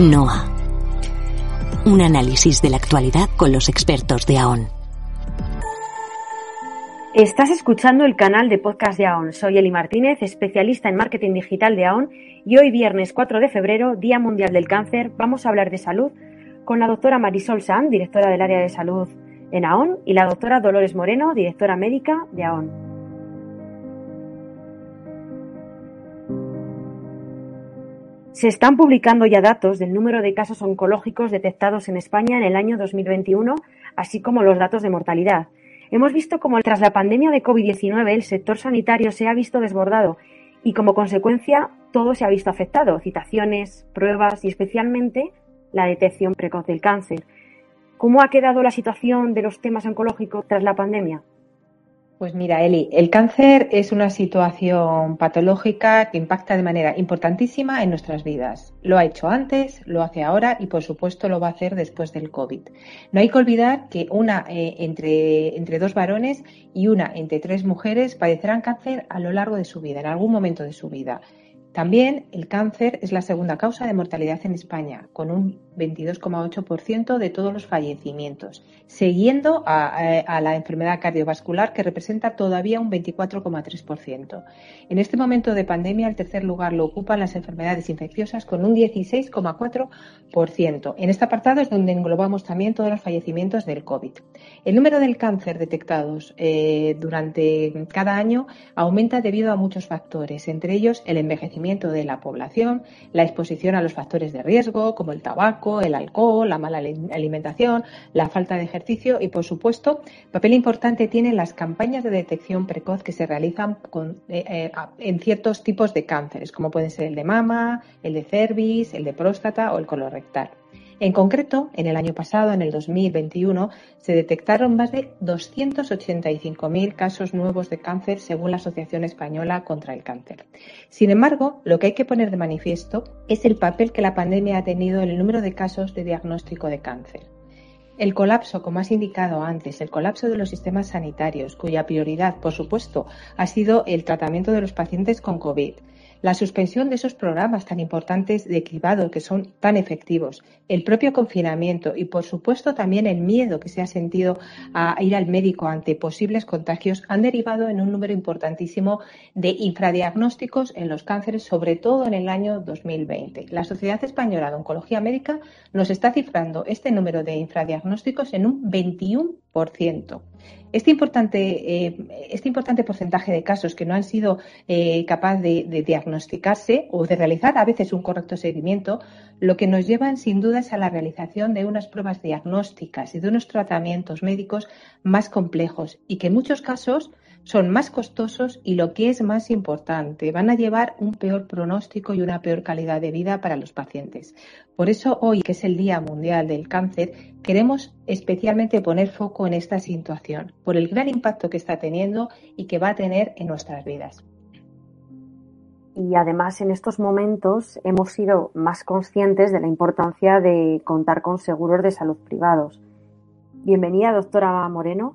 NOA. Un análisis de la actualidad con los expertos de AON. Estás escuchando el canal de podcast de AON. Soy Eli Martínez, especialista en marketing digital de AON y hoy viernes 4 de febrero, Día Mundial del Cáncer, vamos a hablar de salud con la doctora Marisol San, directora del área de salud en AON, y la doctora Dolores Moreno, directora médica de AON. Se están publicando ya datos del número de casos oncológicos detectados en España en el año 2021, así como los datos de mortalidad. Hemos visto cómo tras la pandemia de COVID-19 el sector sanitario se ha visto desbordado y como consecuencia todo se ha visto afectado, citaciones, pruebas y especialmente la detección precoz del cáncer. ¿Cómo ha quedado la situación de los temas oncológicos tras la pandemia? Pues mira, Eli, el cáncer es una situación patológica que impacta de manera importantísima en nuestras vidas. Lo ha hecho antes, lo hace ahora y por supuesto lo va a hacer después del COVID. No hay que olvidar que una eh, entre, entre dos varones y una entre tres mujeres padecerán cáncer a lo largo de su vida, en algún momento de su vida. También el cáncer es la segunda causa de mortalidad en España, con un 22,8% de todos los fallecimientos, siguiendo a, la enfermedad cardiovascular que representa todavía un 24,3%. En este momento de pandemia, el tercer lugar lo ocupan las enfermedades infecciosas con un 16,4%. En este apartado es donde englobamos también todos los fallecimientos del COVID. El número del cáncer detectados eh, durante cada año aumenta debido a muchos factores, entre ellos el envejecimiento de la población, la exposición a los factores de riesgo como el tabaco, el alcohol, la mala alimentación, la falta de ejercicio y, por supuesto, papel importante tienen las campañas de detección precoz que se realizan eh, eh, en ciertos tipos de cánceres, como pueden ser el de mama, el de cervix, el de próstata o el colorectal. En concreto, en el año pasado, en el 2021, se detectaron más de 285.000 casos nuevos de cáncer según la Asociación Española contra el Cáncer. Sin embargo, lo que hay que poner de manifiesto es el papel que la pandemia ha tenido en el número de casos de diagnóstico de cáncer. El colapso, como has indicado antes, el colapso de los sistemas sanitarios, cuya prioridad, por supuesto, ha sido el tratamiento de los pacientes con COVID, la suspensión de esos programas tan importantes de cribado que son tan efectivos, el propio confinamiento y, por supuesto, también el miedo que se ha sentido a ir al médico ante posibles contagios han derivado en un número importantísimo de infradiagnósticos en los cánceres, sobre todo en el año 2020. La Sociedad Española de Oncología Médica nos está cifrando este número de infradiagnósticos en un 21%. Este importante, eh, este importante porcentaje de casos que no han sido eh, capaces de, diagnosticarse o de realizar a veces un correcto seguimiento, lo que nos llevan sin duda es a la realización de unas pruebas diagnósticas y de unos tratamientos médicos más complejos y que en muchos casos son más costosos y lo que es más importante, van a llevar un peor pronóstico y una peor calidad de vida para los pacientes. Por eso hoy, que es el Día Mundial del Cáncer, queremos especialmente poner foco en esta situación, por el gran impacto que está teniendo y que va a tener en nuestras vidas. Y además en estos momentos hemos sido más conscientes de la importancia de contar con seguros de salud privados. Bienvenida, doctora Moreno.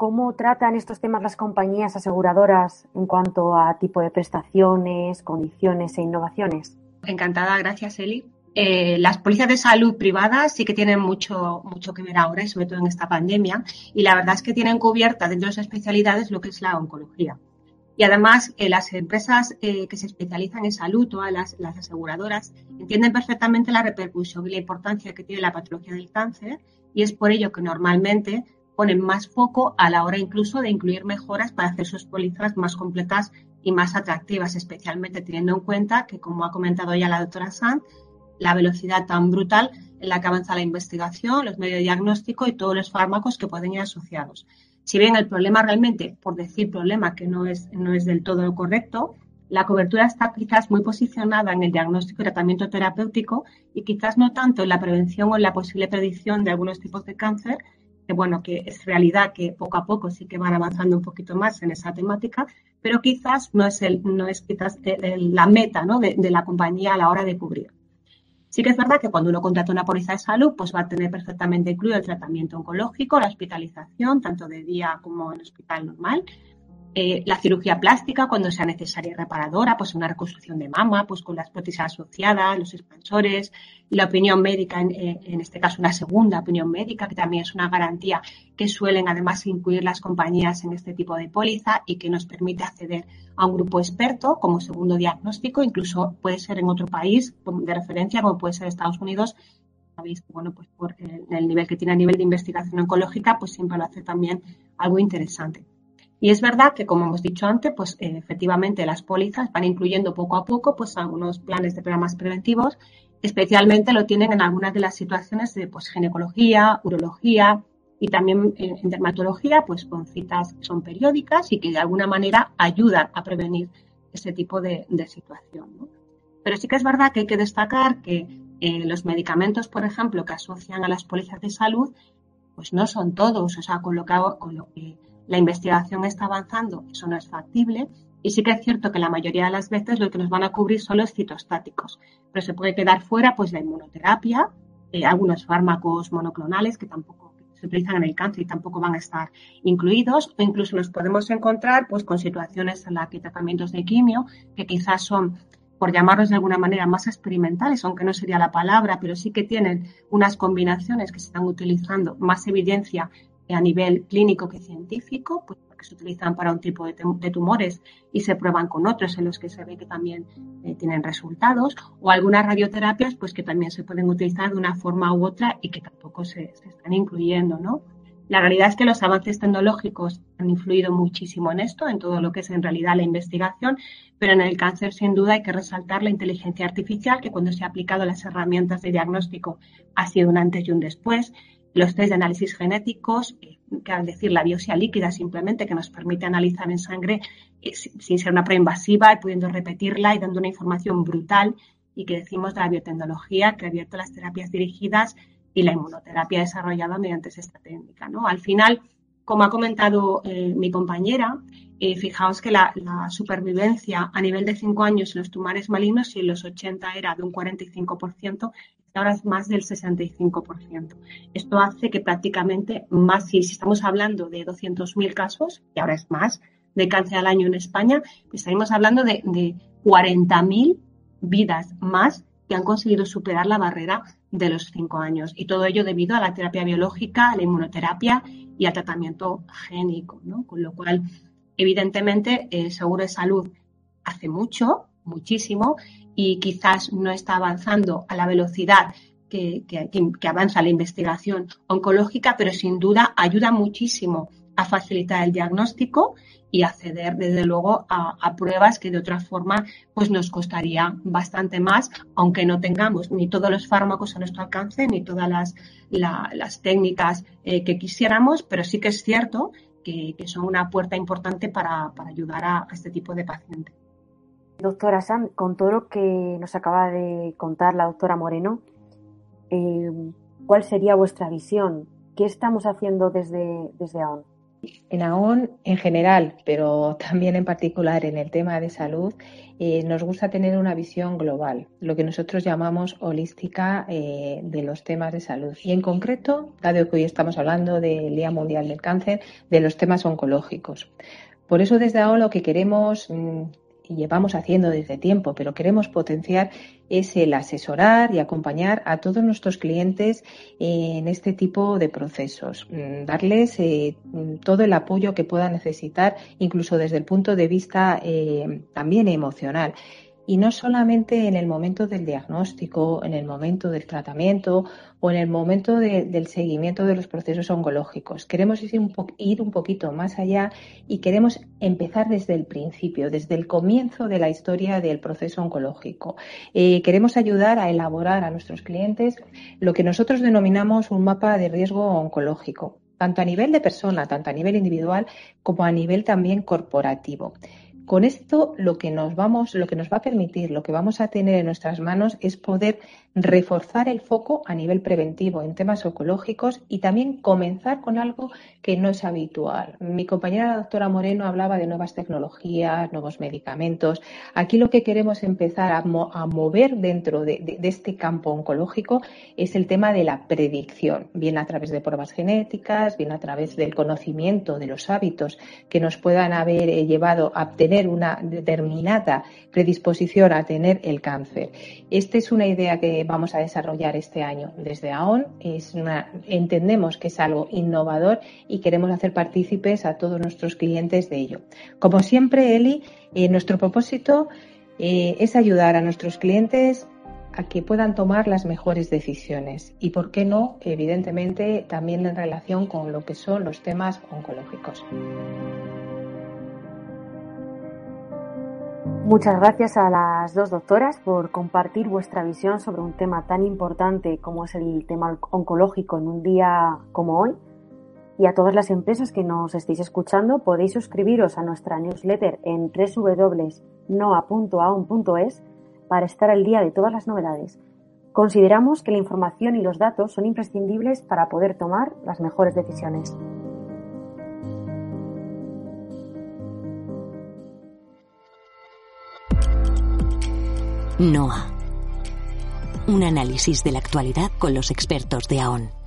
¿Cómo tratan estos temas las compañías aseguradoras en cuanto a tipo de prestaciones, condiciones e innovaciones? Encantada, gracias Eli. Eh, las policías de salud privadas sí que tienen mucho, mucho que ver ahora, y sobre todo en esta pandemia, y la verdad es que tienen cubierta dentro de sus especialidades lo que es la oncología. Y además, eh, las empresas eh, que se especializan en salud, todas las, las, aseguradoras, entienden perfectamente la repercusión y la importancia que tiene la patología del cáncer, y es por ello que normalmente ponen más foco a la hora incluso de incluir mejoras para hacer sus pólizas más completas y más atractivas, especialmente teniendo en cuenta que, como ha comentado ya la doctora Sanz, la velocidad tan brutal en la que avanza la investigación, los medios de diagnóstico y todos los fármacos que pueden ir asociados. Si bien el problema realmente, por decir problema que no es, no es del todo correcto, la cobertura está quizás muy posicionada en el diagnóstico y tratamiento terapéutico y quizás no tanto en la prevención o en la posible predicción de algunos tipos de cáncer, que bueno, que es realidad que poco a poco sí que van avanzando un poquito más en esa temática, pero quizás no es, el, no es quizás la meta ¿no? de, la compañía a la hora de cubrir. Sí que es verdad que cuando uno contrata una póliza de salud, pues va a tener perfectamente incluido el tratamiento oncológico, la hospitalización, tanto de día como en hospital normal. Eh, la cirugía plástica cuando sea necesaria y reparadora, pues una reconstrucción de mama, pues con las prótesis asociadas, los expansores, la opinión médica, en, eh, en, este caso una segunda opinión médica, que también es una garantía que suelen además incluir las compañías en este tipo de póliza y que nos permite acceder a un grupo experto como segundo diagnóstico, incluso puede ser en otro país de referencia, como puede ser Estados Unidos, sabéis que, bueno, pues por el nivel que tiene a nivel de investigación oncológica, pues siempre lo hace también algo interesante. Y es verdad que, como hemos dicho antes, pues eh, efectivamente las pólizas van incluyendo poco a poco pues algunos planes de programas preventivos, especialmente lo tienen en algunas de las situaciones de pues, ginecología, urología y también en, dermatología, pues con citas que son periódicas y que de alguna manera ayudan a prevenir ese tipo de, situación. Pero sí que es verdad que hay que destacar que eh, los medicamentos, por ejemplo, que asocian a las pólizas de salud, pues no son todos, o sea, con lo que, con lo que la investigación está avanzando, eso no es factible. Y sí que es cierto que la mayoría de las veces lo que nos van a cubrir son los citostáticos, pero se puede quedar fuera pues la inmunoterapia, eh, algunos fármacos monoclonales que tampoco se utilizan en el cáncer y tampoco van a estar incluidos, o incluso nos podemos encontrar pues con situaciones en las que tratamientos de quimio que quizás son por llamarlos de alguna manera más experimentales, aunque no sería la palabra, pero sí que tienen unas combinaciones que se están utilizando, más evidencia a nivel clínico que científico, pues porque se utilizan para un tipo de, tumores y se prueban con otros en los que se ve que también eh, tienen resultados, o algunas radioterapias pues que también se pueden utilizar de una forma u otra y que tampoco se, se están incluyendo, ¿no? La realidad es que los avances tecnológicos han influido muchísimo en esto, en todo lo que es en realidad la investigación, pero en el cáncer sin duda hay que resaltar la inteligencia artificial, que cuando se ha aplicado las herramientas de diagnóstico ha sido un antes y un después los test de análisis genéticos, eh, que al decir la biopsia líquida simplemente, que nos permite analizar en sangre eh, sin ser una prueba invasiva y pudiendo repetirla y dando una información brutal y que decimos de la biotecnología que ha abierto las terapias dirigidas y la inmunoterapia desarrollada mediante esta técnica. ¿no? Al final, como ha comentado eh, mi compañera, fijaos que la, la, supervivencia a nivel de 5 años en los tumores malignos, si en los 80 era de un 45%, ahora es más del 65%. Esto hace que prácticamente más, si estamos hablando de 200.000 casos, y ahora es más, de cáncer al año en España, estaríamos hablando de, de 40.000 vidas más que han conseguido superar la barrera de los 5 años. Y todo ello debido a la terapia biológica, a la inmunoterapia y al tratamiento génico. ¿no? Con lo cual, evidentemente, el seguro de salud hace mucho, muchísimo, y quizás no está avanzando a la velocidad que, avanza la investigación oncológica, pero sin duda ayuda muchísimo a facilitar el diagnóstico y acceder desde luego a, pruebas que de otra forma pues nos costaría bastante más, aunque no tengamos ni todos los fármacos a nuestro alcance ni todas las, las técnicas eh, que quisiéramos, pero sí que es cierto que, son una puerta importante para, ayudar a este tipo de pacientes. Doctora Sam, con todo lo que nos acaba de contar la doctora Moreno, eh, ¿cuál sería vuestra visión? ¿Qué estamos haciendo desde, desde AON? En AON en general, pero también en particular en el tema de salud, eh, nos gusta tener una visión global, lo que nosotros llamamos holística eh, de los temas de salud. Y en concreto, dado que hoy estamos hablando del Día Mundial del Cáncer, de los temas oncológicos. Por eso desde AON lo que queremos mm, y llevamos haciendo desde tiempo, pero queremos potenciar es el asesorar y acompañar a todos nuestros clientes en este tipo de procesos, mm, darles eh, todo el apoyo que puedan necesitar, incluso desde el punto de vista eh, también emocional. Y no solamente en el momento del diagnóstico, en el momento del tratamiento o en el momento del seguimiento de los procesos oncológicos. Queremos ir un, poquito más allá y queremos empezar desde el principio, desde el comienzo de la historia del proceso oncológico. Eh, queremos ayudar a elaborar a nuestros clientes lo que nosotros denominamos un mapa de riesgo oncológico, tanto a nivel de persona, tanto a nivel individual como a nivel también corporativo Con esto lo que nos vamos, lo que nos va a permitir, lo que vamos a tener en nuestras manos es poder reforzar el foco a nivel preventivo en temas oncológicos y también comenzar con algo que no es habitual. Mi compañera la doctora Moreno hablaba de nuevas tecnologías, nuevos medicamentos. Aquí lo que queremos empezar a, mover dentro de, este campo oncológico es el tema de la predicción, bien a través de pruebas genéticas, bien a través del conocimiento de los hábitos que nos puedan haber eh, llevado a una determinada predisposición a tener el cáncer. Esta es una idea que vamos a desarrollar este año desde AON. Entendemos que es algo innovador y queremos hacer partícipes a todos nuestros clientes de ello. Como siempre, Eli, eh, nuestro propósito eh, es ayudar a nuestros clientes a que puedan tomar las mejores decisiones y, por qué no, evidentemente, también en relación con lo que son los temas oncológicos. Muchas gracias a las dos doctoras por compartir vuestra visión sobre un tema tan importante como es el tema oncológico en un día como hoy. Y a todas las empresas que nos estéis escuchando, podéis suscribiros a nuestra newsletter en www.noa.aon.es para estar al día de todas las novedades. Consideramos que la información y los datos son imprescindibles para poder tomar las mejores decisiones. NOA. Un análisis de la actualidad con los expertos de AON.